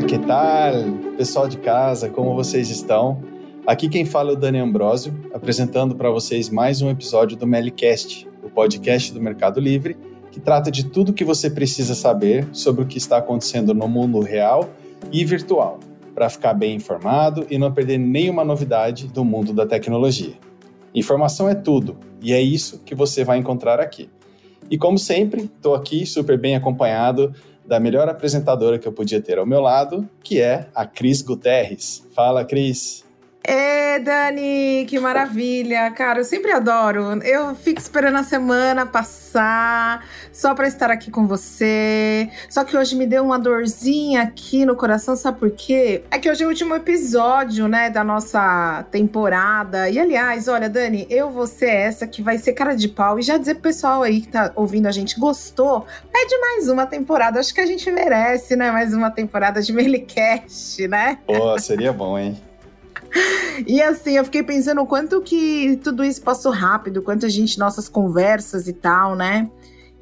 Hola, que tal? Pessoal de casa, como vocês estão? Aqui quem fala é o Dani Ambrosio, apresentando para vocês mais um episódio do Melicast, o podcast do Mercado Livre, que trata de tudo que você precisa saber sobre o que está acontecendo no mundo real e virtual, para ficar bem informado e não perder nenhuma novidade do mundo da tecnologia. Informação é tudo, e é isso que você vai encontrar aqui. E como sempre, estou aqui super bem acompanhado da melhor apresentadora que eu podia ter ao meu lado, que é a Cris Guterres. Fala, Cris. Ê, Dani, que maravilha! Cara, eu sempre adoro. Eu fico esperando a semana passar só para estar aqui com você. Só que hoje me deu uma dorzinha aqui no coração, sabe por quê? É que hoje é o último episódio, né, da nossa temporada. E aliás, olha, Dani, eu vou ser essa que vai ser cara de pau e já dizer pro pessoal aí que tá ouvindo a gente gostou, pede mais uma temporada. Acho que a gente merece, né, mais uma temporada de Melicast, né? Pô, seria bom, hein? E assim, eu fiquei pensando o quanto que tudo isso passou rápido, quanto a gente, nossas conversas e tal, né?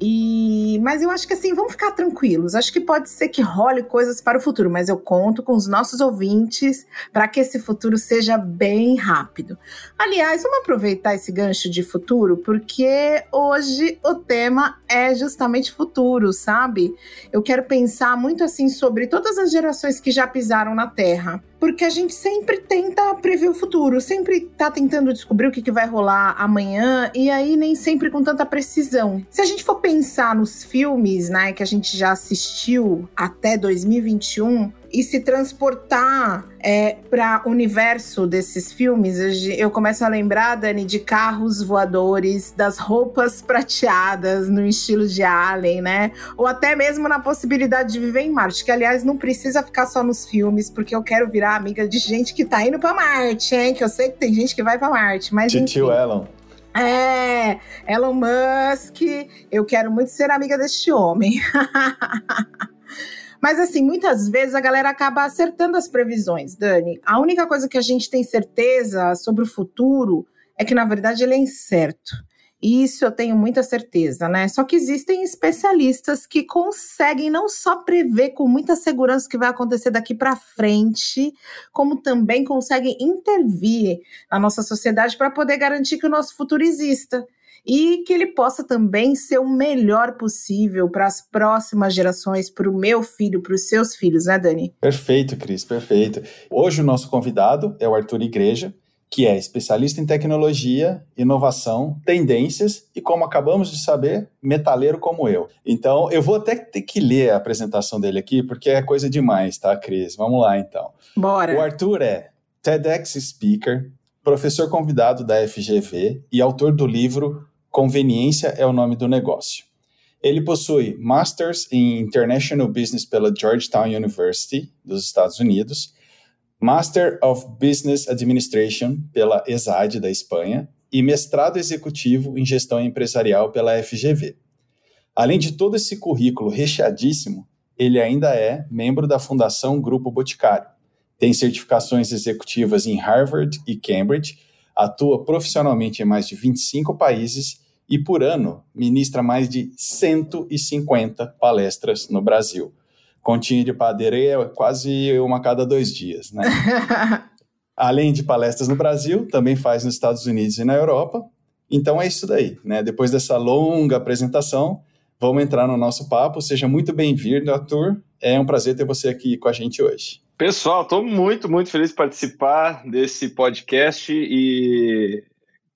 E, mas eu acho que assim, vamos ficar tranquilos. Acho que pode ser que role coisas para o futuro, mas eu conto com os nossos ouvintes para que esse futuro seja bem rápido. Aliás, vamos aproveitar esse gancho de futuro, porque hoje o tema é justamente futuro, sabe? Eu quero pensar muito assim sobre todas as gerações que já pisaram na Terra porque a gente sempre tenta prever o futuro, sempre tá tentando descobrir o que, que vai rolar amanhã, e aí nem sempre com tanta precisão. Se a gente for pensar nos filmes, né, que a gente já assistiu até 2021, e se transportar é, para o universo desses filmes, eu começo a lembrar, Dani, de carros voadores, das roupas prateadas no estilo de Alien, né? Ou até mesmo na possibilidade de viver em Marte, que aliás não precisa ficar só nos filmes, porque eu quero virar amiga de gente que tá indo para Marte, hein? Que eu sei que tem gente que vai para Marte, mas Tio Elon. É, Elon Musk, eu quero muito ser amiga deste homem. Mas assim, muitas vezes a galera acaba acertando as previsões, Dani. A única coisa que a gente tem certeza sobre o futuro é que, na verdade, ele é incerto. Isso eu tenho muita certeza, né? Só que existem especialistas que conseguem não só prever com muita segurança o que vai acontecer daqui para frente, como também conseguem intervir na nossa sociedade para poder garantir que o nosso futuro exista e que ele possa também ser o melhor possível para as próximas gerações, para o meu filho, para os seus filhos, né, Dani? Perfeito, Cris, perfeito. Hoje o nosso convidado é o Arthur Igreja, que é especialista em tecnologia, inovação, tendências e, como acabamos de saber, metaleiro como eu. Então, eu vou até ter que ler a apresentação dele aqui, porque é coisa demais, tá, Cris? Vamos lá, então. Bora. O Arthur é TEDx Speaker, professor convidado da FGV e autor do livro Conveniência é o nome do negócio. Ele possui Masters em International Business pela Georgetown University, dos Estados Unidos, Master of Business Administration pela ESAD, da Espanha, e mestrado executivo em gestão empresarial pela FGV. Além de todo esse currículo recheadíssimo, ele ainda é membro da Fundação Grupo Boticário. Tem certificações executivas em Harvard e Cambridge atua profissionalmente em mais de 25 países e, por ano, ministra mais de 150 palestras no Brasil. Continha de padeira é quase uma a cada dois dias, né? Além de palestras no Brasil, também faz nos Estados Unidos e na Europa. Então é isso daí, né? Depois dessa longa apresentação, vamos entrar no nosso papo. Seja muito bem-vindo, Arthur. É um prazer ter você aqui com a gente hoje. Pessoal, estou muito, muito feliz de participar desse podcast e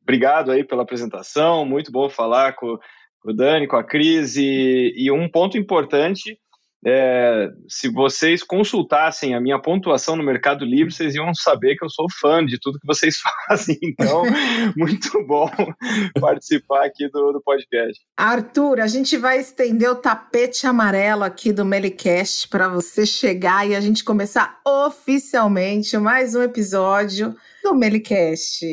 obrigado aí pela apresentação. Muito bom falar com, o Dani, com a Cris. E, e um ponto importante é, se vocês consultassem a minha pontuação no Mercado Livre, vocês iam saber que eu sou fã de tudo que vocês fazem. Então, muito bom participar aqui do, do podcast. Arthur, a gente vai estender o tapete amarelo aqui do Melicast para você chegar e a gente começar oficialmente mais um episódio do Melicast.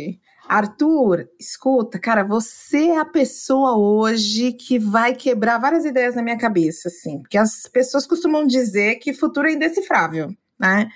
Arthur, escuta, cara, você é a pessoa hoje que vai quebrar várias ideias na minha cabeça, assim, porque as pessoas costumam dizer que futuro é indecifrável, né?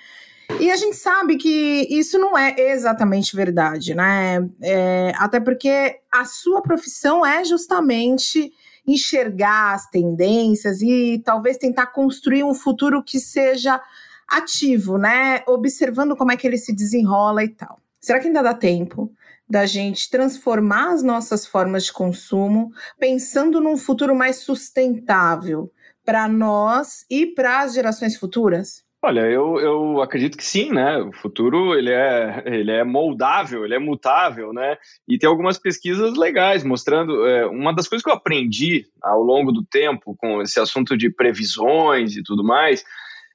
E a gente sabe que isso não é exatamente verdade, né? É, até porque a sua profissão é justamente enxergar as tendências e talvez tentar construir um futuro que seja ativo, né? Observando como é que ele se desenrola e tal. Será que ainda dá tempo da gente transformar as nossas formas de consumo, pensando num futuro mais sustentável para nós e para as gerações futuras? Olha, eu, eu acredito que sim, né? O futuro ele é, ele é moldável, ele é mutável, né? E tem algumas pesquisas legais mostrando. É, uma das coisas que eu aprendi ao longo do tempo com esse assunto de previsões e tudo mais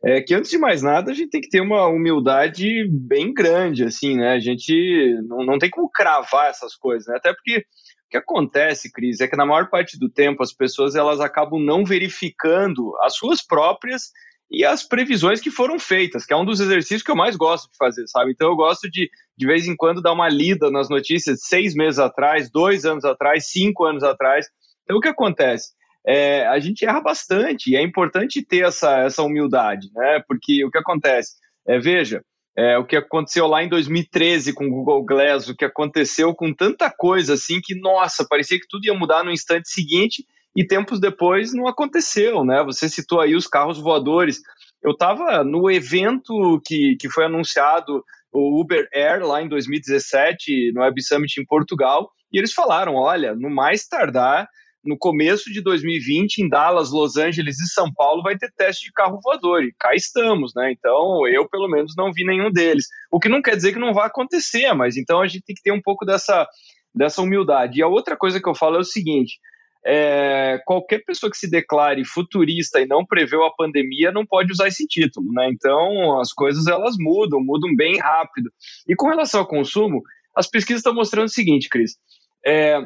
é que antes de mais nada a gente tem que ter uma humildade bem grande, assim, né? A gente não, não tem como cravar essas coisas, né? Até porque o que acontece, Cris, é que na maior parte do tempo as pessoas elas acabam não verificando as suas próprias e as previsões que foram feitas, que é um dos exercícios que eu mais gosto de fazer, sabe? Então eu gosto de, de vez em quando, dar uma lida nas notícias seis meses atrás, dois anos atrás, cinco anos atrás. Então o que acontece? É, a gente erra bastante e é importante ter essa, essa humildade, né? Porque o que acontece? É, veja, é, o que aconteceu lá em 2013 com o Google Glass, o que aconteceu com tanta coisa assim que, nossa, parecia que tudo ia mudar no instante seguinte e tempos depois não aconteceu, né? Você citou aí os carros voadores. Eu estava no evento que, que foi anunciado, o Uber Air, lá em 2017, no Web Summit em Portugal, e eles falaram: olha, no mais tardar, no começo de 2020, em Dallas, Los Angeles e São Paulo, vai ter teste de carro voador. E cá estamos, né? Então, eu, pelo menos, não vi nenhum deles. O que não quer dizer que não vai acontecer, mas então a gente tem que ter um pouco dessa, dessa humildade. E a outra coisa que eu falo é o seguinte: é, qualquer pessoa que se declare futurista e não preveu a pandemia não pode usar esse título, né? Então as coisas elas mudam, mudam bem rápido. E com relação ao consumo, as pesquisas estão mostrando o seguinte, Cris: é,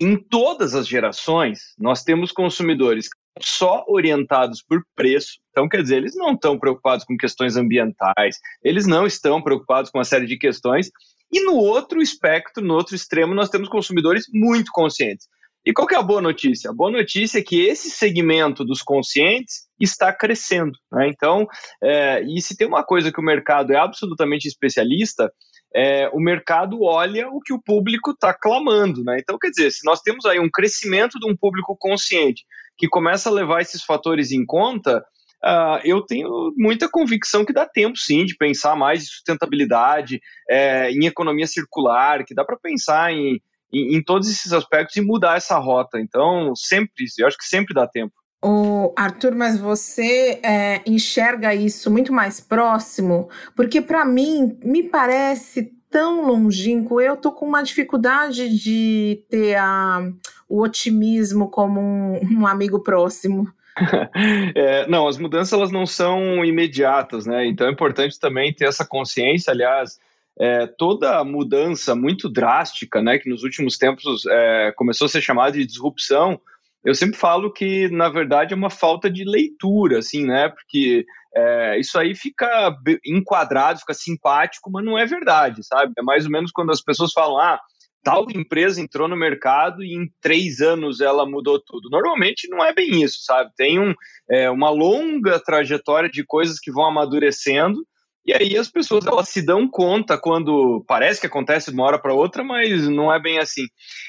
em todas as gerações nós temos consumidores só orientados por preço. Então, quer dizer, eles não estão preocupados com questões ambientais, eles não estão preocupados com uma série de questões. E no outro espectro, no outro extremo, nós temos consumidores muito conscientes. E qual que é a boa notícia? A boa notícia é que esse segmento dos conscientes está crescendo. Né? Então, é, e se tem uma coisa que o mercado é absolutamente especialista, é, o mercado olha o que o público está clamando. Né? Então, quer dizer, se nós temos aí um crescimento de um público consciente que começa a levar esses fatores em conta, Uh, eu tenho muita convicção que dá tempo sim de pensar mais em sustentabilidade, é, em economia circular, que dá para pensar em, em, em todos esses aspectos e mudar essa rota. Então, sempre, eu acho que sempre dá tempo. O Arthur, mas você é, enxerga isso muito mais próximo? Porque para mim me parece tão longínquo. Eu tô com uma dificuldade de ter a, o otimismo como um, um amigo próximo. é, não, as mudanças elas não são imediatas, né? Então é importante também ter essa consciência. Aliás, é, toda mudança muito drástica, né, que nos últimos tempos é, começou a ser chamada de disrupção, eu sempre falo que, na verdade, é uma falta de leitura, assim, né, porque é, isso aí fica enquadrado, fica simpático, mas não é verdade, sabe? É mais ou menos quando as pessoas falam, ah, tal empresa entrou no mercado e em três anos ela mudou tudo. Normalmente não é bem isso, sabe? Tem um, é, uma longa trajetória de coisas que vão amadurecendo e aí as pessoas elas se dão conta quando parece que acontece de uma hora para outra, mas não é bem assim.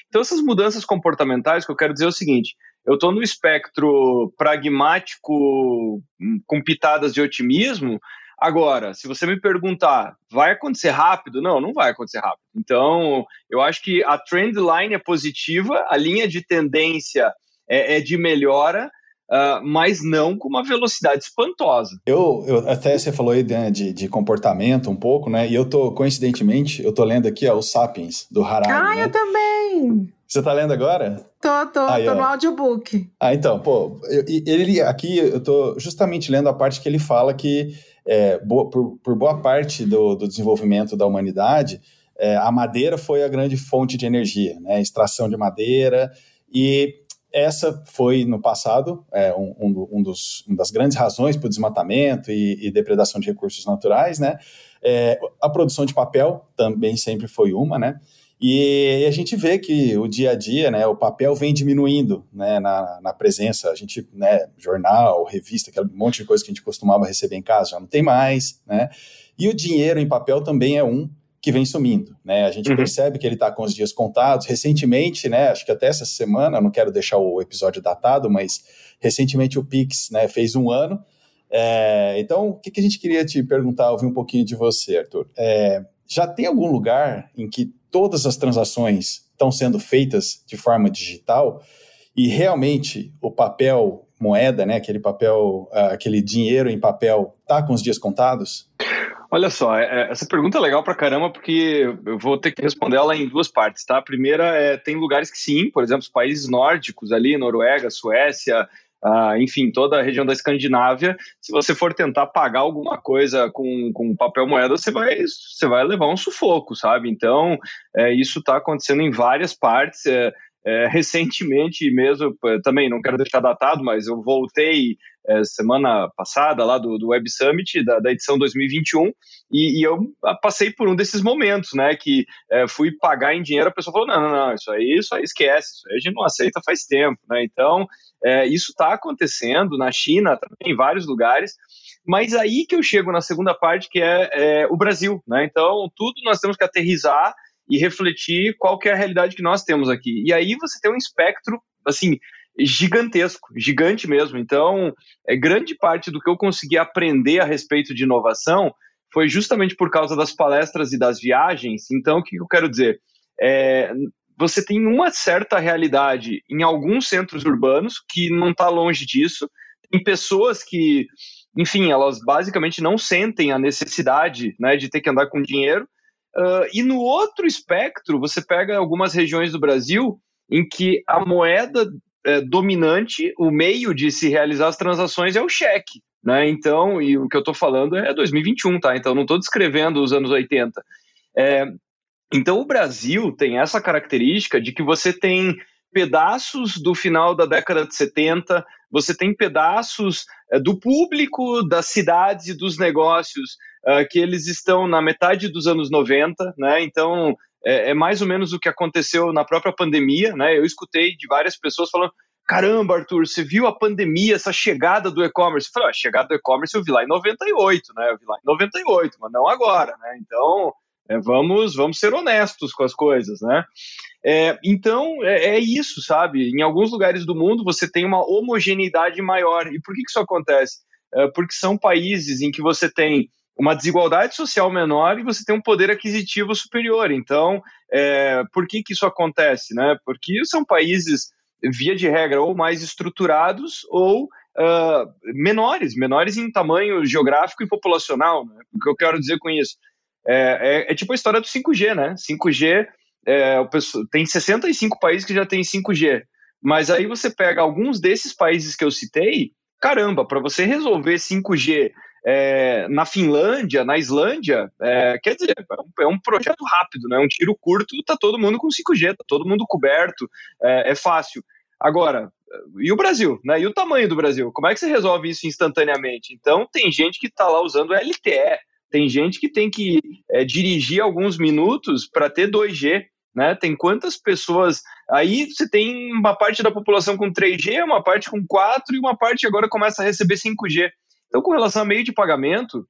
Então essas mudanças comportamentais, que eu quero dizer é o seguinte, eu estou no espectro pragmático hum, com pitadas de otimismo. Agora, se você me perguntar, vai acontecer rápido? Não, não vai acontecer rápido. Então, eu acho que a trend line é positiva, a linha de tendência é, é de melhora, Uh, mas não com uma velocidade espantosa. Eu, eu até você falou aí né, de, de, comportamento um pouco, né? E eu tô, coincidentemente, eu tô lendo aqui ó, o Sapiens, do Harari. Ah, né? eu também! Você tá lendo agora? Tô, tô, aí, tô ó. no audiobook. Ah, então, pô, eu, ele aqui eu tô justamente lendo a parte que ele fala que é, boa, por, por, boa parte do, do desenvolvimento da humanidade, é, a madeira foi a grande fonte de energia, né? Extração de madeira e essa foi, no passado, é, um, um, um dos, uma das grandes razões para o desmatamento e, e, depredação de recursos naturais, né? É, a produção de papel também sempre foi uma, né? E, a gente vê que o dia a dia, né, o papel vem diminuindo, né, na, na presença, a gente, né, jornal, revista, aquele monte de coisa que a gente costumava receber em casa, já não tem mais, né? E o dinheiro em papel também é um que vem sumindo, né? A gente uhum. percebe que ele está com os dias contados. Recentemente, né? Acho que até essa semana, não quero deixar o episódio datado, mas recentemente o Pix, né? Fez um ano. É, então, o que, que, a gente queria te perguntar, ouvir um pouquinho de você, Arthur? É, já tem algum lugar em que todas as transações estão sendo feitas de forma digital e realmente o papel moeda, né, aquele papel, uh, aquele dinheiro em papel, tá com os dias contados? Olha só, é, é, essa pergunta é legal pra caramba porque eu vou ter que responder ela em duas partes, tá? A primeira é, tem lugares que sim, por exemplo, os países nórdicos ali, Noruega, Suécia, Uh, enfim, toda a região da Escandinávia, se você for tentar pagar alguma coisa com, com papel moeda, você vai, você vai levar um sufoco, sabe? Então, é, isso está acontecendo em várias partes. É, é, recentemente mesmo, também não quero deixar datado, mas eu voltei é, semana passada lá do, do Web Summit, da, da edição 2021, e, e, eu passei por um desses momentos, né, que é, fui pagar em dinheiro, a pessoa falou, não, não, não, isso aí, isso aí esquece, isso aí a gente não aceita faz tempo, né, então é, isso está acontecendo na China também, em vários lugares, mas aí que eu chego na segunda parte, que é, é o Brasil, né, então tudo nós temos que aterrizar e refletir qual que é a realidade que nós temos aqui. E aí você tem um espectro, assim, gigantesco, gigante mesmo. Então, é grande parte do que eu consegui aprender a respeito de inovação foi justamente por causa das palestras e das viagens. Então, o que eu quero dizer? É, você tem uma certa realidade em alguns centros urbanos que não está longe disso. Tem pessoas que, enfim, elas basicamente não sentem a necessidade né, de ter que andar com dinheiro Uh, e no outro espectro, você pega algumas regiões do Brasil em que a moeda é, dominante, o meio de se realizar as transações é o cheque. Né? Então, e o que eu estou falando é 2021, tá? Então, não estou descrevendo os anos 80. É, então, o Brasil tem essa característica de que você tem pedaços do final da década de 70, você tem pedaços é, do público, das cidades e dos negócios uh, que eles estão na metade dos anos 90, né? Então é, é, mais ou menos o que aconteceu na própria pandemia, né? Eu escutei de várias pessoas falando: caramba, Arthur, você viu a pandemia, essa chegada do e-commerce? Eu falei, a chegada do e-commerce eu vi lá em 98, né? Eu vi lá em 98, mas não agora, né? Então é, vamos, vamos ser honestos com as coisas, né? É, então, é, é, isso, sabe? Em alguns lugares do mundo você tem uma homogeneidade maior. E por que, que isso acontece? É, porque são países em que você tem uma desigualdade social menor e você tem um poder aquisitivo superior. Então, é, por que, que isso acontece? Né? Porque são países, via de regra, ou mais estruturados ou uh, menores, menores em tamanho geográfico e populacional. Né? O que eu quero dizer com isso? É, é, é tipo a história do 5G, né? 5G, é, tem 65 países que já tem 5G, mas aí você pega alguns desses países que eu citei, caramba, para você resolver 5G é, na Finlândia, na Islândia, é, quer dizer, é, é um, projeto rápido, né? um tiro curto, tá todo mundo com 5G, tá todo mundo coberto, é, é, fácil. Agora, e o Brasil, né? E o tamanho do Brasil? Como é que você resolve isso instantaneamente? Então, tem gente que está lá usando LTE, tem gente que tem que é, dirigir alguns minutos para ter 2G. Né? Tem quantas pessoas. Aí você tem uma parte da população com 3G, uma parte com 4 e uma parte agora começa a receber 5G. Então, com relação a meio de pagamento,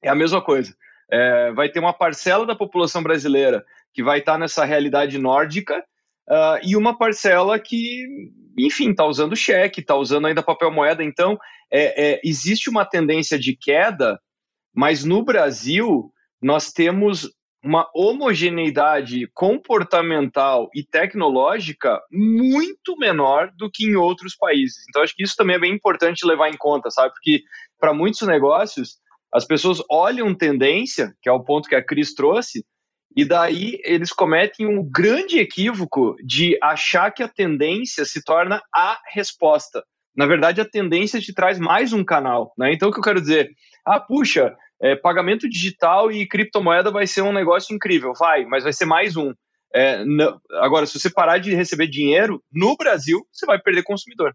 é a mesma coisa. É, vai ter uma parcela da população brasileira que vai estar nessa realidade nórdica uh, e uma parcela que, enfim, está usando cheque, está usando ainda papel moeda. Então, é, é, existe uma tendência de queda, mas no Brasil nós temos uma homogeneidade comportamental e tecnológica muito menor do que em outros países. Então, acho que isso também é bem importante levar em conta, sabe? Porque para muitos negócios, as pessoas olham tendência, que é o ponto que a Cris trouxe, e daí eles cometem um grande equívoco de achar que a tendência se torna a resposta. Na verdade, a tendência te traz mais um canal. Né? Então, o que eu quero dizer? Ah, puxa, é, pagamento digital e criptomoeda vai ser um negócio incrível, vai, mas vai ser mais um. É, não, agora, se você parar de receber dinheiro no Brasil, você vai perder consumidor.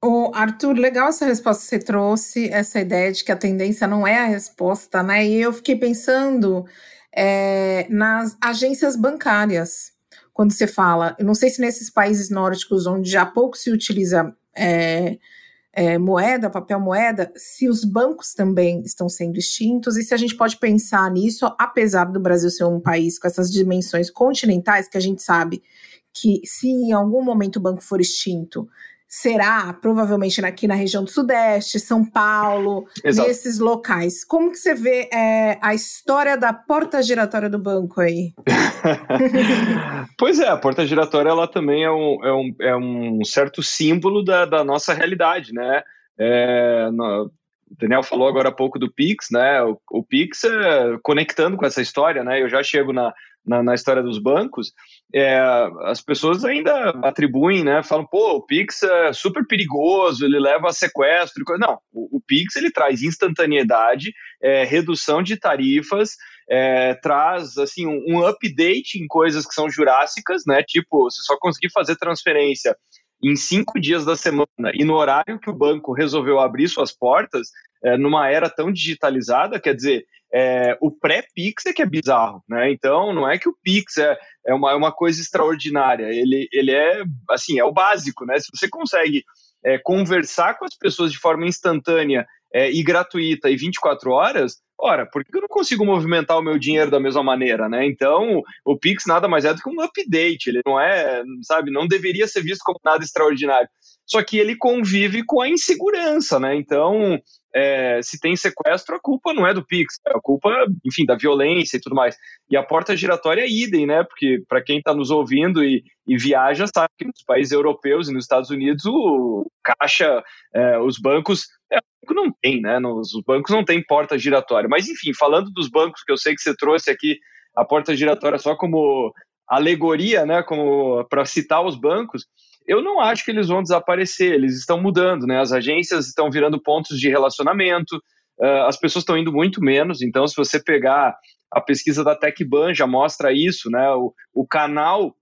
O Arthur, legal essa resposta que você trouxe, essa ideia de que a tendência não é a resposta, né? E eu fiquei pensando é, nas agências bancárias. Quando você fala, eu não sei se nesses países nórdicos onde já pouco se utiliza é, é, moeda, papel moeda, se os bancos também estão sendo extintos e se a gente pode pensar nisso, apesar do Brasil ser um país com essas dimensões continentais, que a gente sabe que se em algum momento o banco for extinto, será provavelmente aqui na região do Sudeste, São Paulo, Exato. nesses locais. Como que você vê é, a história da porta giratória do banco aí? pois é, a porta giratória ela também é um, é um, é um certo símbolo da, da nossa realidade, né? É, no, o Daniel falou agora há pouco do Pix, né? O, o Pix é, conectando com essa história, né? Eu já chego na, na, na história dos bancos, é, as pessoas ainda atribuem, né? Falam, pô, o Pix é super perigoso, ele leva a sequestro. Não, o, o Pix ele traz instantaneidade, é, redução de tarifas, é, traz assim um, um, update em coisas que são jurássicas, né? Tipo, você só conseguir fazer transferência em cinco dias da semana e no horário que o banco resolveu abrir suas portas, é, numa era tão digitalizada, quer dizer, é, o pré-Pix é que é bizarro, né? Então, não é que o Pix é, é, uma, é uma coisa extraordinária, ele, ele é, assim, é o básico, né? Se você consegue é, conversar com as pessoas de forma instantânea é, e gratuita e 24 horas, ora, por que eu não consigo movimentar o meu dinheiro da mesma maneira, né? Então, o Pix nada mais é do que um update, ele não é, sabe, não deveria ser visto como nada extraordinário. Só que ele convive com a insegurança, né? Então, é, se tem sequestro, a culpa não é do Pix, é a culpa, enfim, da violência e tudo mais. E a porta giratória é idem, né? Porque para quem está nos ouvindo e, e, viaja, sabe que nos países europeus e nos Estados Unidos o caixa, é, os bancos, é, não tem, né? Nos, os bancos não tem porta giratória. Mas enfim, falando dos bancos, que eu sei que você trouxe aqui a porta giratória só como alegoria, né? Como para citar os bancos eu não acho que eles vão desaparecer, eles estão mudando, né? As agências estão virando pontos de relacionamento, uh, as pessoas estão indo muito menos, então se você pegar a pesquisa da TechBan já mostra isso, né? O, o canal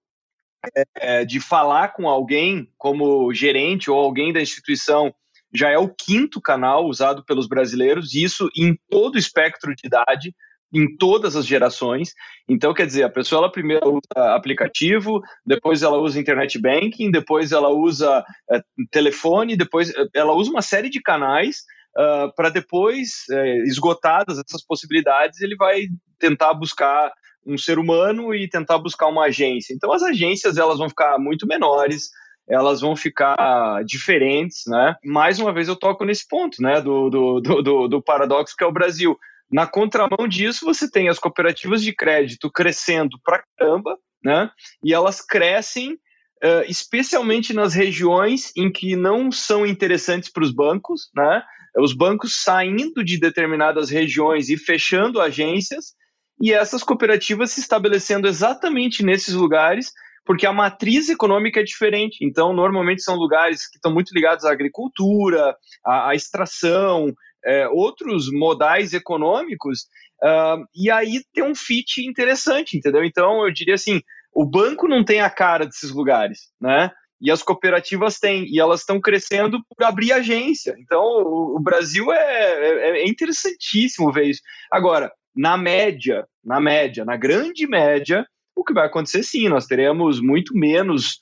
é, de falar com alguém como gerente ou alguém da instituição já é o quinto canal usado pelos brasileiros, isso em todo o espectro de idade em todas as gerações. Então, quer dizer, a pessoa ela primeiro usa aplicativo, depois ela usa internet banking, depois ela usa é, telefone, depois eh, ela usa uma série de canais uh, para depois, é, esgotadas essas possibilidades, ele vai tentar buscar um ser humano e tentar buscar uma agência. Então, as agências elas vão ficar muito menores, elas vão ficar diferentes, né? Mais uma vez eu toco nesse ponto, né? Do, do, do, do paradoxo que é o Brasil na contramão disso, você tem as cooperativas de crédito crescendo pra caramba, né? E elas crescem uh, especialmente nas regiões em que não são interessantes para os bancos, né? Os bancos saindo de determinadas regiões e fechando agências, e essas cooperativas se estabelecendo exatamente nesses lugares, porque a matriz econômica é diferente. Então, normalmente são lugares que estão muito ligados à agricultura, à, à extração, é, outros modais econômicos, uh, e aí tem um fit interessante, entendeu? Então, eu diria assim, o banco não tem a cara desses lugares, né? E as cooperativas têm, e elas estão crescendo por abrir agência. Então, o, o Brasil é, é, é interessantíssimo ver isso. Agora, na média, na média, na grande média, o que vai acontecer sim, nós teremos muito menos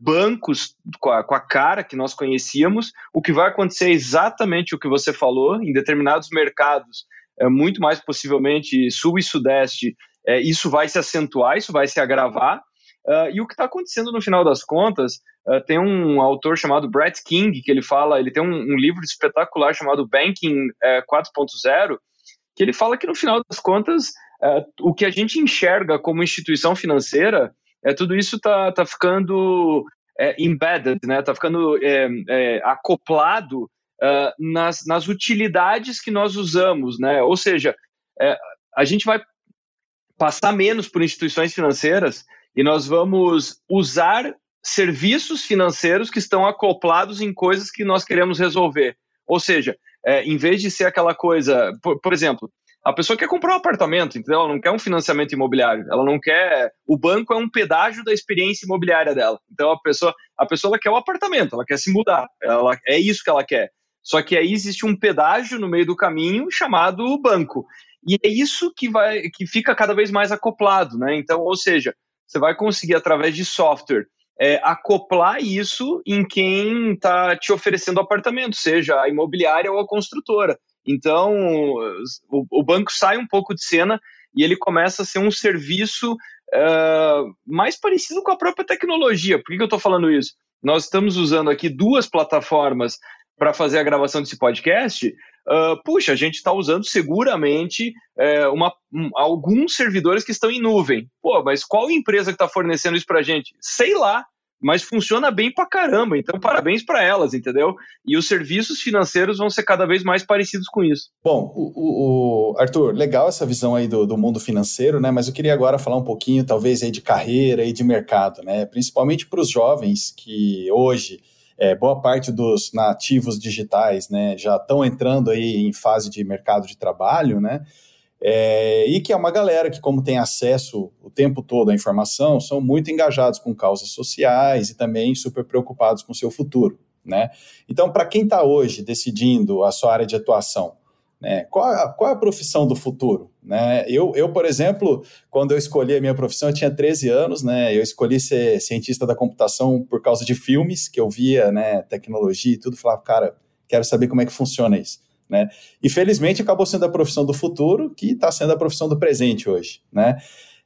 bancos com a, com a, cara que nós conhecíamos, o que vai acontecer é exatamente o que você falou, em determinados mercados, é, muito mais possivelmente sul e sudeste, é, isso vai se acentuar, isso vai se agravar, Uh, e o que está acontecendo no final das contas, uh, tem um autor chamado Brett King, que ele fala, ele tem um, um livro espetacular chamado Banking uh, 4.0, que ele fala que no final das contas, o que a gente enxerga como instituição financeira é, tudo isso está tá ficando é, embedded, né? Está ficando é, é, acoplado uh, nas, nas utilidades que nós usamos, né? Ou seja, é, a gente vai passar menos por instituições financeiras e nós vamos usar serviços financeiros que estão acoplados em coisas que nós queremos resolver. Ou seja, é, em vez de ser aquela coisa, por, por exemplo, a pessoa quer comprar um apartamento, entendeu? Ela não quer um financiamento imobiliário. Ela não quer. O banco é um pedágio da experiência imobiliária dela. Então a pessoa, a pessoa ela quer o um apartamento, ela quer se mudar. Ela, é isso que ela quer. Só que aí existe um pedágio no meio do caminho chamado banco. E é isso que vai que fica cada vez mais acoplado, né? Então, ou seja, você vai conseguir através de software é, acoplar isso em quem está te oferecendo apartamento, seja a imobiliária ou a construtora. Então, o, o banco sai um pouco de cena e ele começa a ser um serviço uh, mais parecido com a própria tecnologia. Por que, que eu estou falando isso? Nós estamos usando aqui duas plataformas para fazer a gravação desse podcast. Uh, puxa, a gente está usando seguramente é, uma, um, alguns servidores que estão em nuvem. Pô, mas qual empresa que está fornecendo isso para a gente? Sei lá mas funciona bem pra caramba. Então, parabéns para elas, entendeu? E os serviços financeiros vão ser cada vez mais parecidos com isso. Bom, o, o Arthur, legal essa visão aí do, do, mundo financeiro, né? Mas eu queria agora falar um pouquinho, talvez, aí de carreira e de mercado, né? Principalmente para os jovens que hoje. É, boa parte dos nativos digitais né, já estão entrando aí em fase de mercado de trabalho, né? É, e que é uma galera que, como tem acesso o tempo todo à informação, são muito engajados com causas sociais e também super preocupados com o seu futuro. Né? Então, para quem está hoje decidindo a sua área de atuação, né, qual, a, qual a profissão do futuro? Né? Eu, eu, por exemplo, quando eu escolhi a minha profissão, eu tinha 13 anos, né? eu escolhi ser cientista da computação por causa de filmes que eu via, né, tecnologia e tudo, falava, cara, quero saber como é que funciona isso. Né? E felizmente acabou sendo a profissão do futuro, que está sendo a profissão do presente hoje. Né?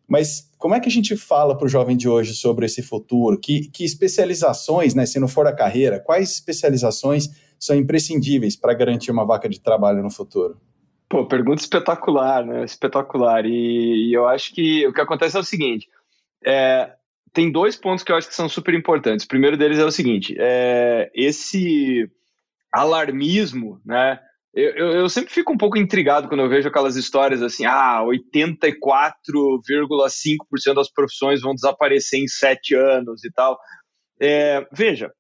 Mas como é que a gente fala para o jovem de hoje sobre esse futuro? Que, que especializações, né, se não for a carreira, quais especializações são imprescindíveis para garantir uma vaca de trabalho no futuro? Pô, pergunta espetacular, né? Espetacular. E, e eu acho que o que acontece é o seguinte: é, tem dois pontos que eu acho que são super importantes. O primeiro deles é o seguinte: é, esse alarmismo, né? Eu, eu, eu, sempre fico um pouco intrigado quando eu vejo aquelas histórias assim, ah, 84,5% das profissões vão desaparecer em sete anos e tal. É, veja,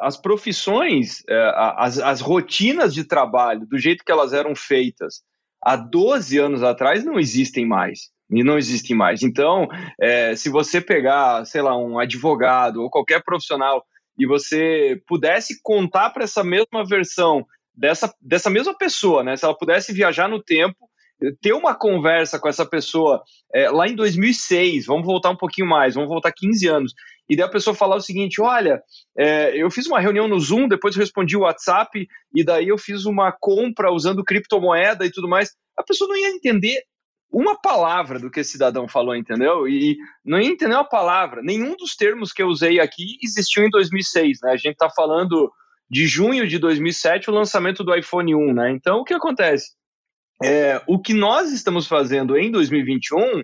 as profissões, é, as, as rotinas de trabalho, do jeito que elas eram feitas há 12 anos atrás, não existem mais. E não existem mais. Então, é, se você pegar, sei lá, um advogado ou qualquer profissional e você pudesse contar para essa mesma versão dessa, dessa mesma pessoa, né? Se ela pudesse viajar no tempo, ter uma conversa com essa pessoa é, lá em 2006, vamos voltar um pouquinho mais, vamos voltar 15 anos, e daí a pessoa falar o seguinte: olha, é, eu fiz uma reunião no Zoom, depois eu respondi o WhatsApp, e daí eu fiz uma compra usando criptomoeda e tudo mais. A pessoa não ia entender uma palavra do que esse cidadão falou, entendeu? E não ia entender uma palavra. Nenhum dos termos que eu usei aqui existiu em 2006, né? A gente está falando de junho de 2007 o lançamento do iPhone 1, né? Então, o que acontece? É, o que nós estamos fazendo em 2021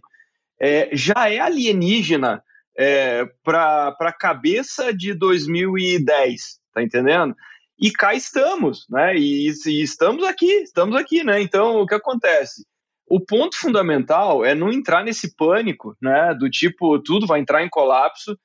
é, já é alienígena é, para a cabeça de 2010, tá entendendo? E cá estamos, né? E, e, estamos aqui, estamos aqui, né? Então, o que acontece? O ponto fundamental é não entrar nesse pânico, né? Do tipo, tudo vai entrar em colapso,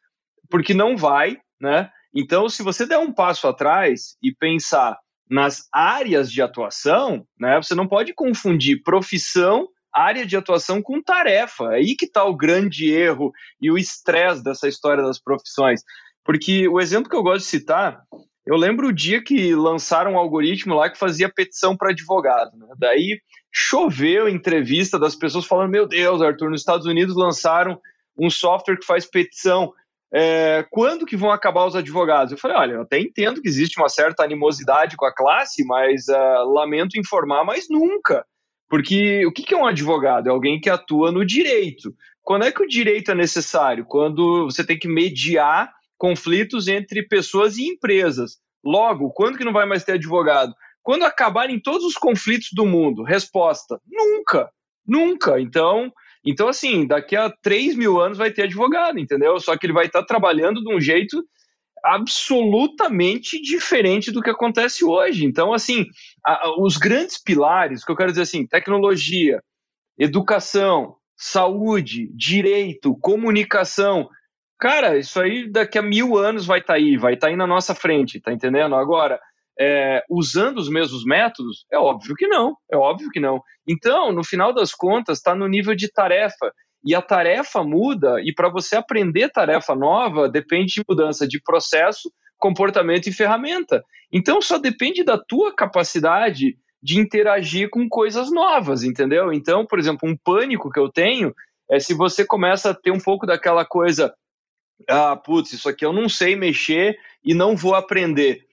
porque não vai, né? Então, se você der um passo atrás e pensar nas áreas de atuação, né, você não pode confundir profissão, área de atuação com tarefa. É aí que está o grande erro e o estresse dessa história das profissões. Porque o exemplo que eu gosto de citar, eu lembro o dia que lançaram um algoritmo lá que fazia petição para advogado. Né? Daí choveu entrevista das pessoas falando: Meu Deus, Arthur, nos Estados Unidos lançaram um software que faz petição é, quando que vão acabar os advogados? Eu falei, olha, eu até entendo que existe uma certa animosidade com a classe, mas uh, lamento informar, mas nunca. Porque o que, que é um advogado? É alguém que atua no direito. Quando é que o direito é necessário? Quando você tem que mediar conflitos entre pessoas e empresas. Logo, quando que não vai mais ter advogado? Quando acabarem todos os conflitos do mundo? Resposta: nunca. Nunca. Então, então, assim, daqui a 3 mil anos vai ter advogado, entendeu? Só que ele vai estar trabalhando de um jeito absolutamente diferente do que acontece hoje. Então, assim, a, a, os grandes pilares, que eu quero dizer assim, tecnologia, educação, saúde, direito, comunicação, cara, isso aí daqui a mil anos vai estar tá aí, vai estar tá aí na nossa frente, tá entendendo? Agora, é, usando os mesmos métodos? É óbvio que não, é óbvio que não. Então, no final das contas, está no nível de tarefa. E a tarefa muda, e para você aprender tarefa nova, depende de mudança de processo, comportamento e ferramenta. Então, só depende da tua capacidade de interagir com coisas novas, entendeu? Então, por exemplo, um pânico que eu tenho é se você começa a ter um pouco daquela coisa, ah, putz, isso aqui eu não sei mexer e não vou aprender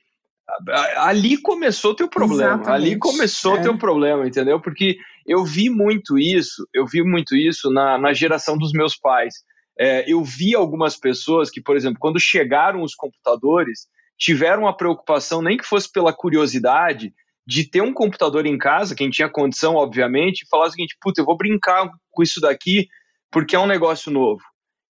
ali começou teu problema. Exatamente. Ali começou é. teu problema, entendeu? Porque eu vi muito isso, eu vi muito isso na, na geração dos meus pais. É, eu vi algumas pessoas que, por exemplo, quando chegaram os computadores, tiveram a preocupação, nem que fosse pela curiosidade, de ter um computador em casa, quem tinha condição, obviamente, e falar o seguinte: puta, eu vou brincar com isso daqui porque é um negócio novo.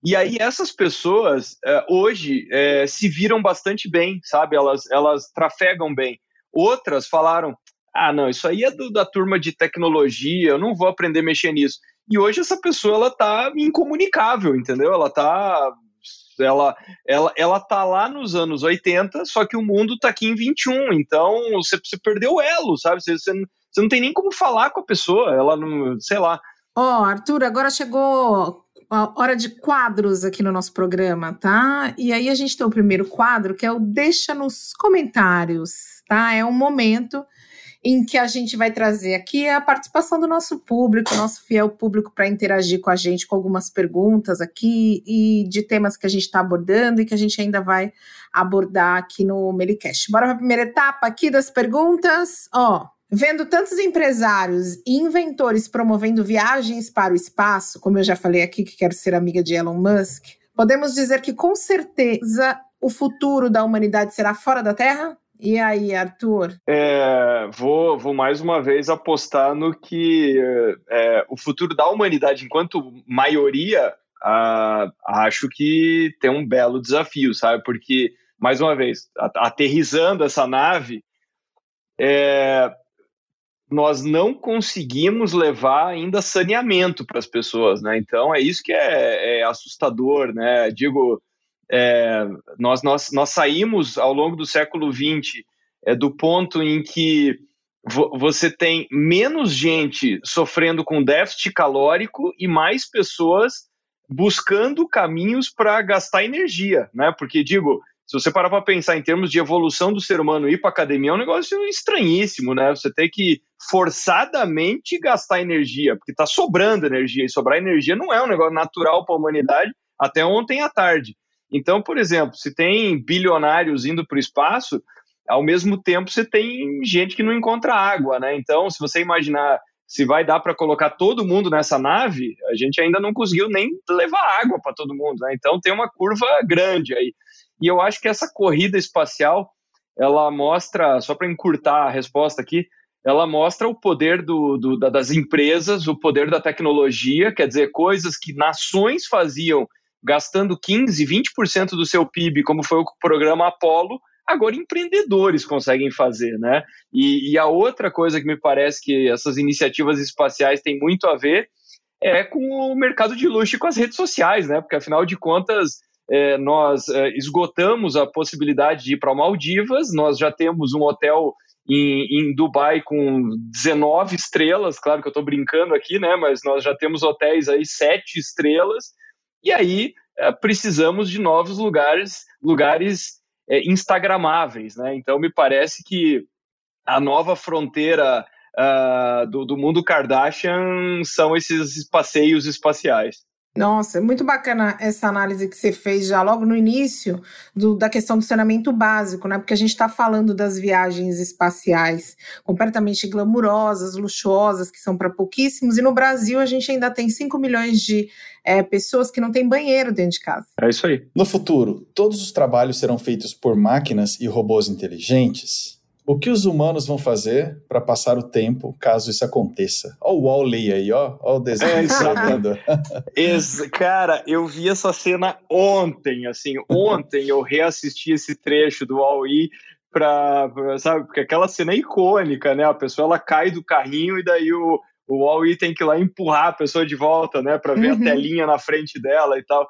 E aí essas pessoas é, hoje é, se viram bastante bem, sabe? Elas, elas trafegam bem. Outras falaram: ah, não, isso aí é do, da turma de tecnologia, eu não vou aprender a mexer nisso. E hoje essa pessoa ela tá incomunicável, entendeu? Ela tá ela, ela, ela tá lá nos anos 80, só que o mundo tá aqui em 21, então você, você perdeu o elo, sabe? Você, você, você não tem nem como falar com a pessoa, ela não, sei lá. Ó, oh, Arthur, agora chegou hora de quadros aqui no nosso programa, tá? E aí a gente tem o primeiro quadro, que é o Deixa nos Comentários, tá? É um momento em que a gente vai trazer aqui a participação do nosso público, nosso fiel público, para interagir com a gente com algumas perguntas aqui e de temas que a gente está abordando e que a gente ainda vai abordar aqui no Melicast. Bora para a primeira etapa aqui das perguntas. Ó, Vendo tantos empresários e inventores promovendo viagens para o espaço, como eu já falei aqui que quero ser amiga de Elon Musk, podemos dizer que com certeza o futuro da humanidade será fora da Terra? E aí, Arthur? É, vou, vou mais uma vez apostar no que é, o futuro da humanidade, enquanto maioria, acho que tem um belo desafio, sabe? Porque, mais uma vez, aterrizando essa nave, é, nós não conseguimos levar ainda saneamento para as pessoas, né? Então é isso que é, é assustador, né? Digo, é, nós, nós, nós saímos ao longo do século XX é, do ponto em que vo você tem menos gente sofrendo com déficit calórico e mais pessoas buscando caminhos para gastar energia, né? Porque, digo, se você parar para pensar em termos de evolução do ser humano ir para academia, é um negócio estranhíssimo, né? Você tem que forçadamente gastar energia, porque está sobrando energia, e sobrar energia não é um negócio natural para a humanidade até ontem à tarde. Então, por exemplo, se tem bilionários indo para o espaço, ao mesmo tempo você tem gente que não encontra água, né? Então, se você imaginar se vai dar para colocar todo mundo nessa nave, a gente ainda não conseguiu nem levar água para todo mundo, né? Então tem uma curva grande aí. E eu acho que essa corrida espacial, ela mostra, só para encurtar a resposta aqui, ela mostra o poder do, do, das empresas, o poder da tecnologia, quer dizer, coisas que nações faziam gastando 15, 20% do seu PIB, como foi o programa Apollo, agora empreendedores conseguem fazer, né? E, e, a outra coisa que me parece que essas iniciativas espaciais têm muito a ver é com o mercado de luxo e com as redes sociais, né? Porque afinal de contas é, nós é, esgotamos a possibilidade de ir para Maldivas, nós já temos um hotel em, em, Dubai com 19 estrelas, claro que eu estou brincando aqui, né? Mas nós já temos hotéis aí sete estrelas e aí é, precisamos de novos lugares, lugares é, instagramáveis, né? Então me parece que a nova fronteira uh, do, do mundo Kardashian são esses passeios espaciais. Nossa, é muito bacana essa análise que você fez já logo no início do, da questão do saneamento básico, né? Porque a gente está falando das viagens espaciais completamente glamurosas, luxuosas, que são para pouquíssimos, e no Brasil a gente ainda tem 5 milhões de é, pessoas que não têm banheiro dentro de casa. É isso aí. No futuro, todos os trabalhos serão feitos por máquinas e robôs inteligentes? O que os humanos vão fazer para passar o tempo caso isso aconteça? Olha o Wall-E aí, ó. Olha o desenho é, Cara, eu vi essa cena ontem, assim, ontem eu reassisti esse trecho do Wall-E para, sabe, porque aquela cena é icônica, né? A pessoa ela cai do carrinho e daí o, o Wall-E tem que ir lá empurrar a pessoa de volta, né, para ver uhum. a telinha na frente dela e tal.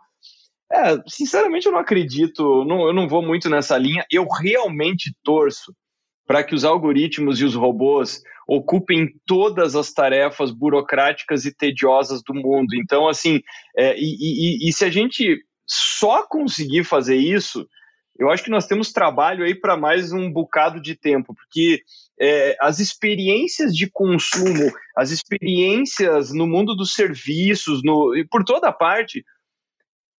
É, sinceramente eu não acredito, não, eu não vou muito nessa linha. Eu realmente torço para que os algoritmos e os robôs ocupem todas as tarefas burocráticas e tediosas do mundo. Então, assim, é, e, e, e se a gente só conseguir fazer isso, eu acho que nós temos trabalho aí para mais um bocado de tempo, porque é, as experiências de consumo, as experiências no mundo dos serviços, no, e por toda parte,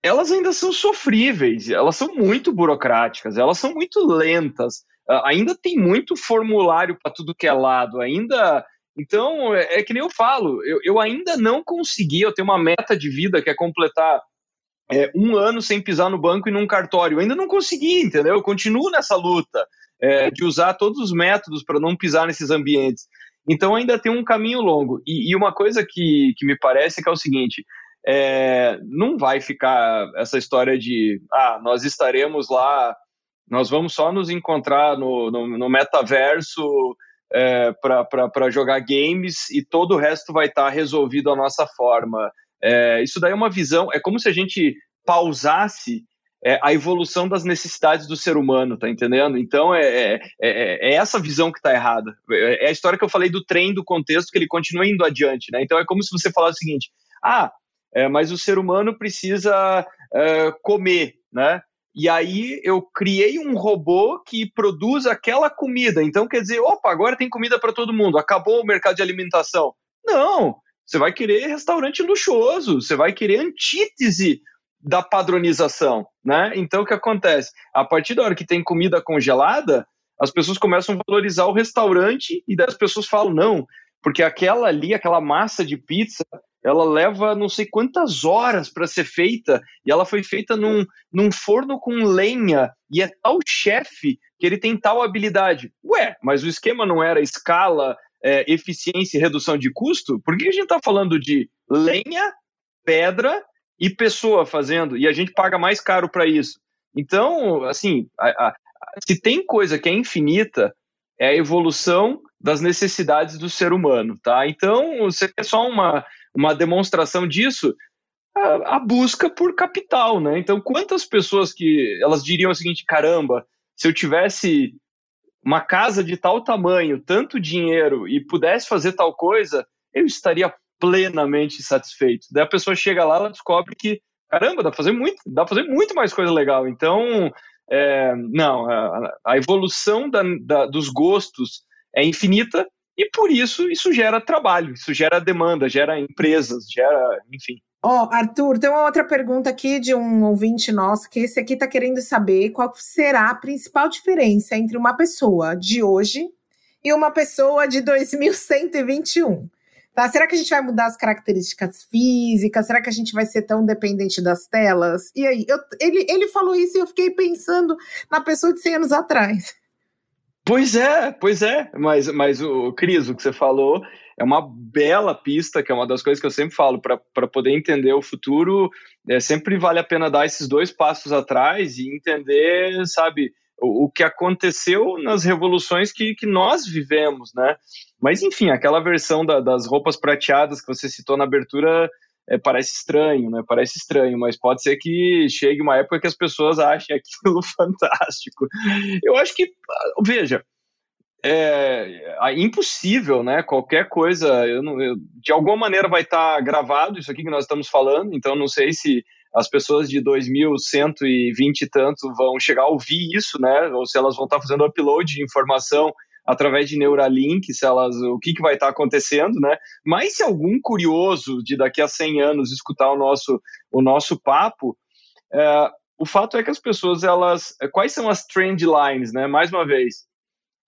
elas ainda são sofríveis, elas são muito burocráticas, elas são muito lentas, ainda tem muito formulário para tudo que é lado, ainda Então, é, é que nem eu falo, eu, eu ainda não consegui, eu tenho uma meta de vida que é completar é, um ano sem pisar no banco e num cartório. Eu ainda não consegui, entendeu? Eu continuo nessa luta é, de usar todos os métodos para não pisar nesses ambientes. Então ainda tem um caminho longo. E, e uma coisa que, que me parece que é o seguinte: é, não vai ficar essa história de ah, nós estaremos lá, nós vamos só nos encontrar no, no, no metaverso é, para jogar games e todo o resto vai estar tá resolvido à nossa forma. É, isso daí é uma visão, é como se a gente pausasse é, a evolução das necessidades do ser humano, tá entendendo? Então é, é, é, é essa visão que está errada. É, é a história que eu falei do trem, do contexto, que ele continua indo adiante, né? Então é como se você falasse o seguinte: ah, é, mas o ser humano precisa comer, né? E aí eu criei um robô que produz aquela comida. Então quer dizer, opa, agora tem comida para todo mundo. Acabou o mercado de alimentação. Não, você vai querer restaurante luxuoso, você vai querer antítese da padronização, né? Então o que acontece? A partir da hora que tem comida congelada, as pessoas começam a valorizar o restaurante e das pessoas falam não, porque aquela ali, aquela massa de pizza, ela leva não sei quantas horas para ser feita e ela foi feita num, num forno com lenha e é tal chefe que ele tem tal habilidade. Ué, mas o esquema não era escala, é, eficiência e redução de custo, por que a gente está falando de lenha, pedra e pessoa fazendo e a gente paga mais caro para isso? Então, assim, a, a, se tem coisa que é infinita, é a evolução das necessidades do ser humano, tá? Então, você quer só uma, uma demonstração disso, a, a, busca por capital, né? Então, quantas pessoas que elas diriam o seguinte, caramba, se eu tivesse uma casa de tal tamanho, tanto dinheiro e pudesse fazer tal coisa, eu estaria plenamente satisfeito. Daí a pessoa chega lá, ela descobre que, caramba, dá pra fazer muito, dá fazer muito mais coisa legal. Então, é, não, a, a evolução da, da, dos gostos é infinita e por isso isso gera trabalho, isso gera demanda, gera empresas, gera, enfim. Ó, oh, Arthur, tem uma outra pergunta aqui de um ouvinte nosso, que esse aqui está querendo saber qual será a principal diferença entre uma pessoa de hoje e uma pessoa de 2121. Tá? Será que a gente vai mudar as características físicas? Será que a gente vai ser tão dependente das telas? E aí, eu, ele, ele falou isso e eu fiquei pensando na pessoa de 100 anos atrás. Pois é, pois é. Mas, mas o Cris, o que você falou é uma bela pista, que é uma das coisas que eu sempre falo, para poder entender o futuro, é, sempre vale a pena dar esses dois passos atrás e entender, sabe, o, o que aconteceu nas revoluções que, que nós vivemos, né? Mas, enfim, aquela versão da, das roupas prateadas que você citou na abertura é, parece estranho, né? Parece estranho, mas pode ser que chegue uma época que as pessoas achem aquilo fantástico. Eu acho que, veja, é, é, impossível, né? Qualquer coisa, eu não, eu, de alguma maneira vai estar tá gravado isso aqui que nós estamos falando, então não sei se as pessoas de 2120 e tanto vão chegar a ouvir isso, né? Ou se elas vão estar tá fazendo upload de informação através de Neuralink, se elas, o que, que vai estar tá acontecendo, né? Mas se algum curioso de daqui a 100 anos escutar o nosso, o nosso papo, é, o fato é que as pessoas, elas, quais são as trend lines, né? Mais uma vez,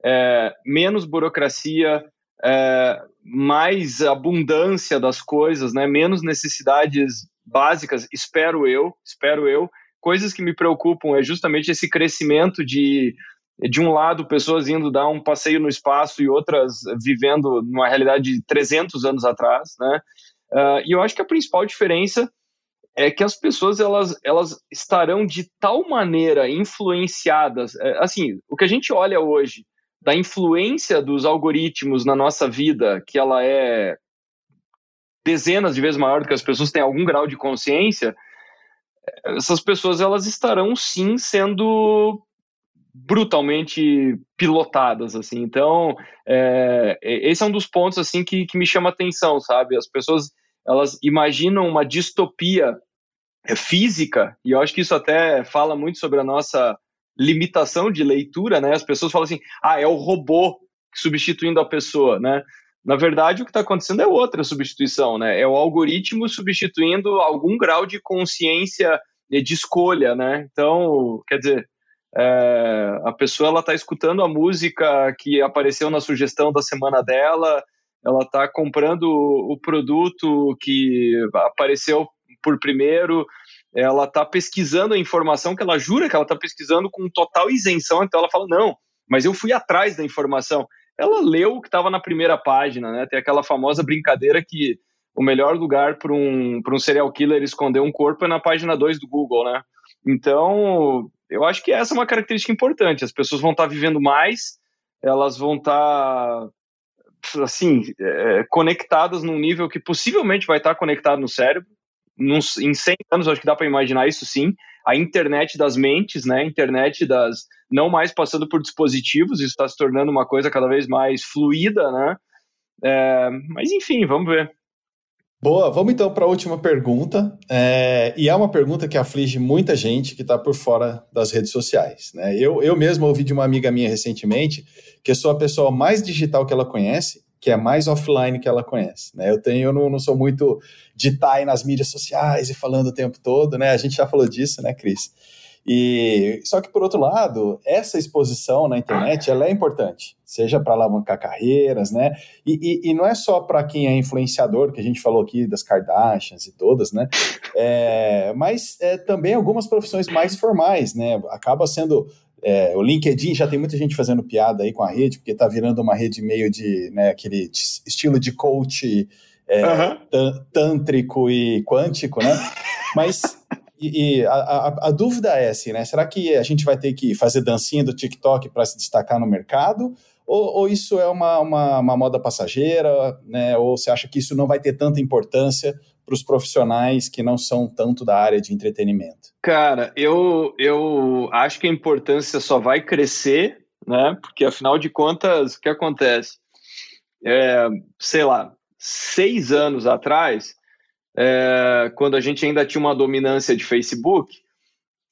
é, menos burocracia, é, mais abundância das coisas, né? menos necessidades básicas, espero eu, espero eu. Coisas que me preocupam é justamente esse crescimento de, de um lado, pessoas indo dar um passeio no espaço e outras vivendo numa realidade de 300 anos atrás, né? Uh, e eu acho que a principal diferença é que as pessoas elas, elas estarão de tal maneira influenciadas, é, assim, o que a gente olha hoje da influência dos algoritmos na nossa vida, que ela é dezenas de vezes maior do que as pessoas têm algum grau de consciência, essas pessoas elas estarão sim sendo brutalmente pilotadas assim então é, esse é um dos pontos assim que, que me chama atenção sabe as pessoas elas imaginam uma distopia física e eu acho que isso até fala muito sobre a nossa limitação de leitura, né? As pessoas falam assim, ah, é o robô substituindo a pessoa, né? Na verdade, o que está acontecendo é outra substituição, né? É o algoritmo substituindo algum grau de consciência de escolha, né? Então, quer dizer, é, a pessoa ela está escutando a música que apareceu na sugestão da semana dela ela está comprando o produto que apareceu por primeiro, ela está pesquisando a informação que ela jura que ela está pesquisando com total isenção, então ela fala, não, mas eu fui atrás da informação. Ela leu o que estava na primeira página, né? Tem aquela famosa brincadeira que o melhor lugar para um, um serial killer esconder um corpo é na página 2 do Google, né? Então, eu acho que essa é uma característica importante. As pessoas vão estar vivendo mais, elas vão estar, assim, é, conectadas num nível que possivelmente vai estar conectado no cérebro. Em 100 anos, acho que dá para imaginar isso sim. A internet das mentes, né? A internet das. Não mais passando por dispositivos, isso está se tornando uma coisa cada vez mais fluida, né? É, mas enfim, vamos ver. Boa, vamos então para a última pergunta. É, e é uma pergunta que aflige muita gente que está por fora das redes sociais. Né? Eu, eu mesmo ouvi de uma amiga minha recentemente que sou a pessoa mais digital que ela conhece, que é mais offline que ela conhece. Né? Eu tenho, eu não, não sou muito de estar aí nas mídias sociais e falando o tempo todo, né? A gente já falou disso, né, Cris? E só que por outro lado, essa exposição na internet ela é importante, seja para alavancar carreiras, né? E, e, e não é só para quem é influenciador, que a gente falou aqui das Kardashians e todas, né? É, mas é, também algumas profissões mais formais, né? Acaba sendo é, o LinkedIn já tem muita gente fazendo piada aí com a rede, porque está virando uma rede meio de, né, aquele estilo de coach é, uhum. tântrico e quântico, né? Mas e, e a, a, a, dúvida é assim, né? Será que a gente vai ter que fazer dancinha do TikTok para se destacar no mercado? Ou, ou isso é uma, uma, uma, moda passageira, né? Ou você acha que isso não vai ter tanta importância para os profissionais que não são tanto da área de entretenimento? Cara, eu, eu acho que a importância só vai crescer, né? Porque afinal de contas, o que acontece? É, sei lá, seis anos atrás, é, quando a gente ainda tinha uma dominância de Facebook,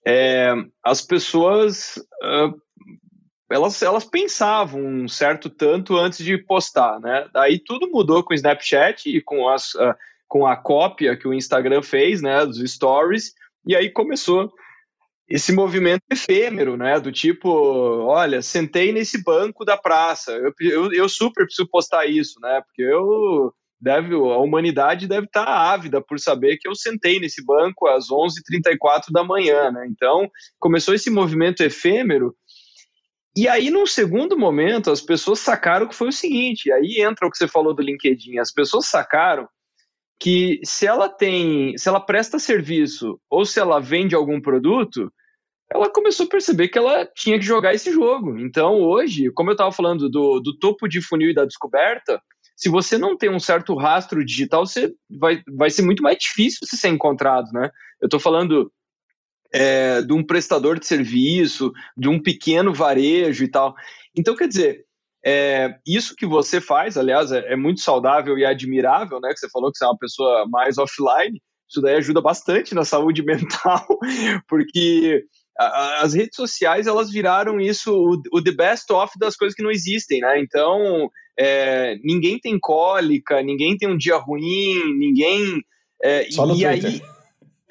é, as pessoas uh, elas, elas pensavam um certo tanto antes de postar, né? Daí tudo mudou com o Snapchat e com, as, uh, com a cópia que o Instagram fez, né, dos stories, e aí começou esse movimento efêmero, né, do tipo, olha, sentei nesse banco da praça, eu, eu, eu super preciso postar isso, né, porque eu deve, a humanidade deve estar ávida por saber que eu sentei nesse banco às 11h34 da manhã, né? Então, começou esse movimento efêmero, e aí, num segundo momento, as pessoas sacaram que foi o seguinte, aí entra o que você falou do LinkedIn, as pessoas sacaram que se ela tem, se ela presta serviço ou se ela vende algum produto, ela começou a perceber que ela tinha que jogar esse jogo. Então, hoje, como eu estava falando do, do topo de funil e da descoberta, se você não tem um certo rastro digital, você vai, vai ser muito mais difícil você ser encontrado, né? Eu estou falando é, de um prestador de serviço, de um pequeno varejo e tal. Então, quer dizer, é, isso que você faz, aliás, é, é, muito saudável e admirável, né? Que você falou que você é uma pessoa mais offline, isso daí ajuda bastante na saúde mental, porque as redes sociais elas viraram isso o, o, the best of das coisas que não existem, né? Então é, ninguém tem cólica, ninguém tem um dia ruim, ninguém é, Só no e Twitter. aí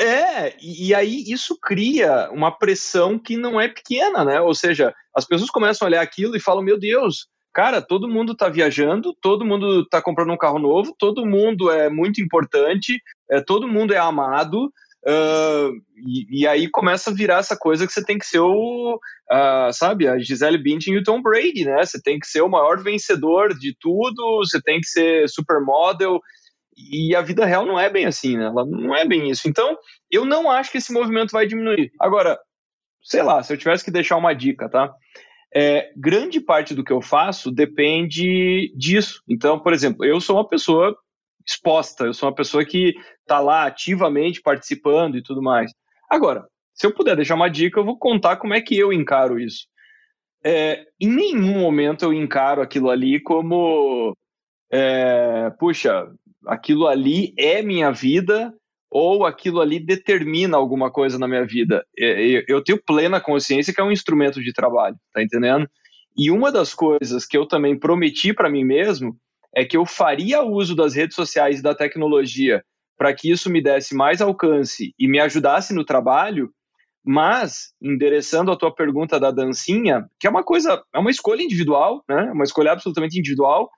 é e aí isso cria uma pressão que não é pequena, né? Ou seja, as pessoas começam a olhar aquilo e falam meu Deus, cara, todo mundo está viajando, todo mundo está comprando um carro novo, todo mundo é muito importante, é, todo mundo é amado. Uh, e, e, aí começa a virar essa coisa que você tem que ser o, uh, sabe, a Gisele Bündchen e o Tom Brady, né? Você tem que ser o maior vencedor de tudo, você tem que ser supermodel. E a vida real não é bem assim, né? Ela não é bem isso. Então, eu não acho que esse movimento vai diminuir. Agora, sei lá, se eu tivesse que deixar uma dica, tá? É, grande parte do que eu faço depende disso. Então, por exemplo, eu sou uma pessoa exposta, eu sou uma pessoa que está lá ativamente participando e tudo mais. Agora, se eu puder deixar uma dica, eu vou contar como é que eu encaro isso. É, em nenhum momento eu encaro aquilo ali como, é, puxa, aquilo ali é minha vida ou aquilo ali determina alguma coisa na minha vida. É, eu tenho plena consciência que é um instrumento de trabalho, tá entendendo? E uma das coisas que eu também prometi para mim mesmo é que eu faria uso das redes sociais e da tecnologia para que isso me desse mais alcance e me ajudasse no trabalho, mas endereçando a tua pergunta da dancinha, que é uma coisa, é uma escolha individual, né? Uma escolha absolutamente individual,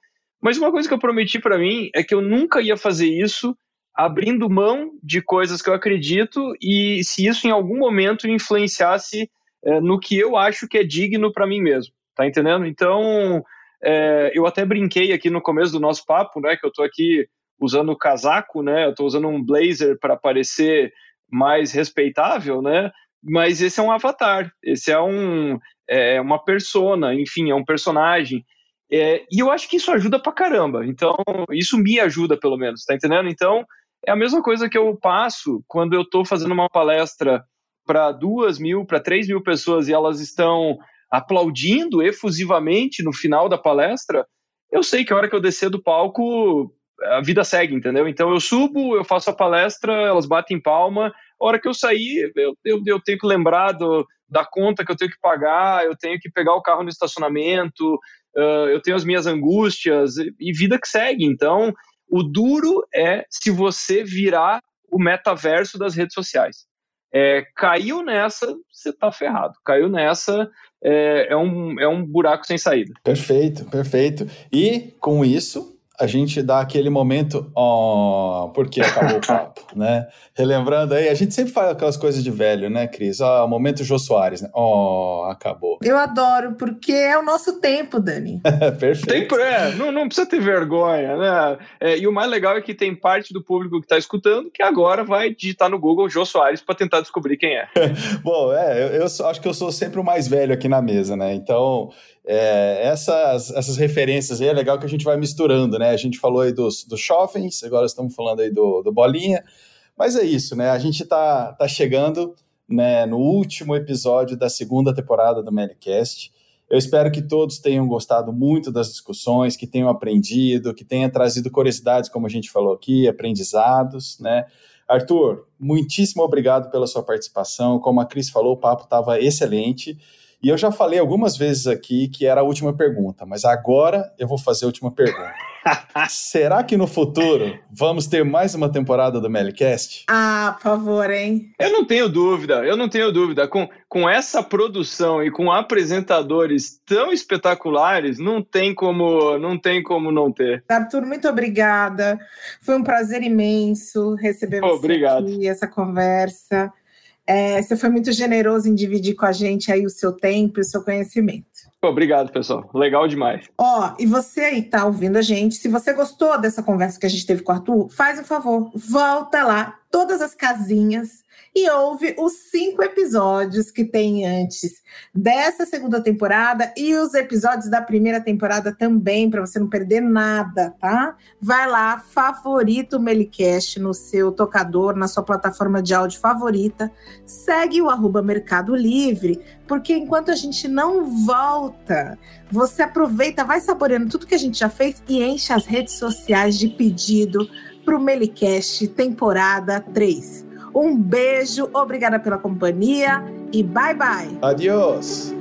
Mas uma coisa que eu prometi para mim é que eu nunca ia fazer isso abrindo mão de coisas que eu acredito e se isso em algum momento influenciasse é, no que eu acho que é digno para mim mesmo, tá entendendo? Então, é, eu até brinquei aqui no começo do nosso papo, né, que eu tô aqui usando casaco, né, eu tô usando um blazer para parecer mais respeitável, né, mas esse é um avatar, esse é um é uma persona, enfim, é um personagem. É, e eu acho que isso ajuda pra caramba. Então, isso me ajuda, pelo menos, tá entendendo? Então, é a mesma coisa que eu passo quando eu estou fazendo uma palestra para duas mil, para três mil pessoas e elas estão aplaudindo efusivamente no final da palestra. Eu sei que a hora que eu descer do palco, a vida segue, entendeu? Então eu subo, eu faço a palestra, elas batem palma. A hora que eu sair, eu, eu, eu tenho que lembrar do, da conta que eu tenho que pagar, eu tenho que pegar o carro no estacionamento, uh, eu tenho as minhas angústias e, e vida que segue. Então, o duro é se você virar o metaverso das redes sociais. É, caiu nessa, você está ferrado. Caiu nessa, é, é, um, é um buraco sem saída. Perfeito, perfeito. E com isso, a gente dá aquele momento, ó, oh, porque acabou o papo, né? Relembrando aí, a gente sempre fala aquelas coisas de velho, né, Cris? Ó, oh, momento Jô Soares, né? Ó, oh, acabou. Eu adoro, porque é o nosso tempo, Dani. Perfeito. Tempo, é, não, não precisa ter vergonha, né? É, e o mais legal é que tem parte do público que está escutando que agora vai digitar no Google Jô Soares para tentar descobrir quem é. Bom, é, eu, eu acho que eu sou sempre o mais velho aqui na mesa, né? Então, é, essas, essas referências aí é legal que a gente vai misturando, né? A gente falou aí dos, dos Schoffens, agora estamos falando aí do, do Bolinha, mas é isso, né? A gente tá, tá chegando né, no último episódio da segunda temporada do Melicast. Eu espero que todos tenham gostado muito das discussões, que tenham aprendido, que tenha trazido curiosidades, como a gente falou aqui, aprendizados, né? Arthur, muitíssimo obrigado pela sua participação. Como a Cris falou, o papo estava excelente. E eu já falei algumas vezes aqui que era a última pergunta, mas agora eu vou fazer a última pergunta. Será que no futuro vamos ter mais uma temporada do Melicast? Ah, por favor, hein? Eu não tenho dúvida, eu não tenho dúvida. Com, com essa produção e com apresentadores tão espetaculares, não tem como não tem como não ter. Arthur, muito obrigada. Foi um prazer imenso receber você obrigado. aqui, essa conversa. É, você foi muito generoso em dividir com a gente aí o seu tempo e o seu conhecimento. Obrigado, pessoal. Legal demais. Ó, e você aí tá ouvindo a gente, se você gostou dessa conversa que a gente teve com o Arthur, faz um favor, volta lá, todas as casinhas e ouve os cinco episódios que tem antes dessa segunda temporada e os episódios da primeira temporada também, para você não perder nada, tá? Vai lá, favorita o Melicast no seu tocador, na sua plataforma de áudio favorita, segue o arroba Mercado Livre, porque enquanto a gente não volta, você aproveita, vai saboreando tudo que a gente já fez e enche as redes sociais de pedido para o Melicast temporada 3. Um beijo, obrigada pela companhia e bye bye. Adiós.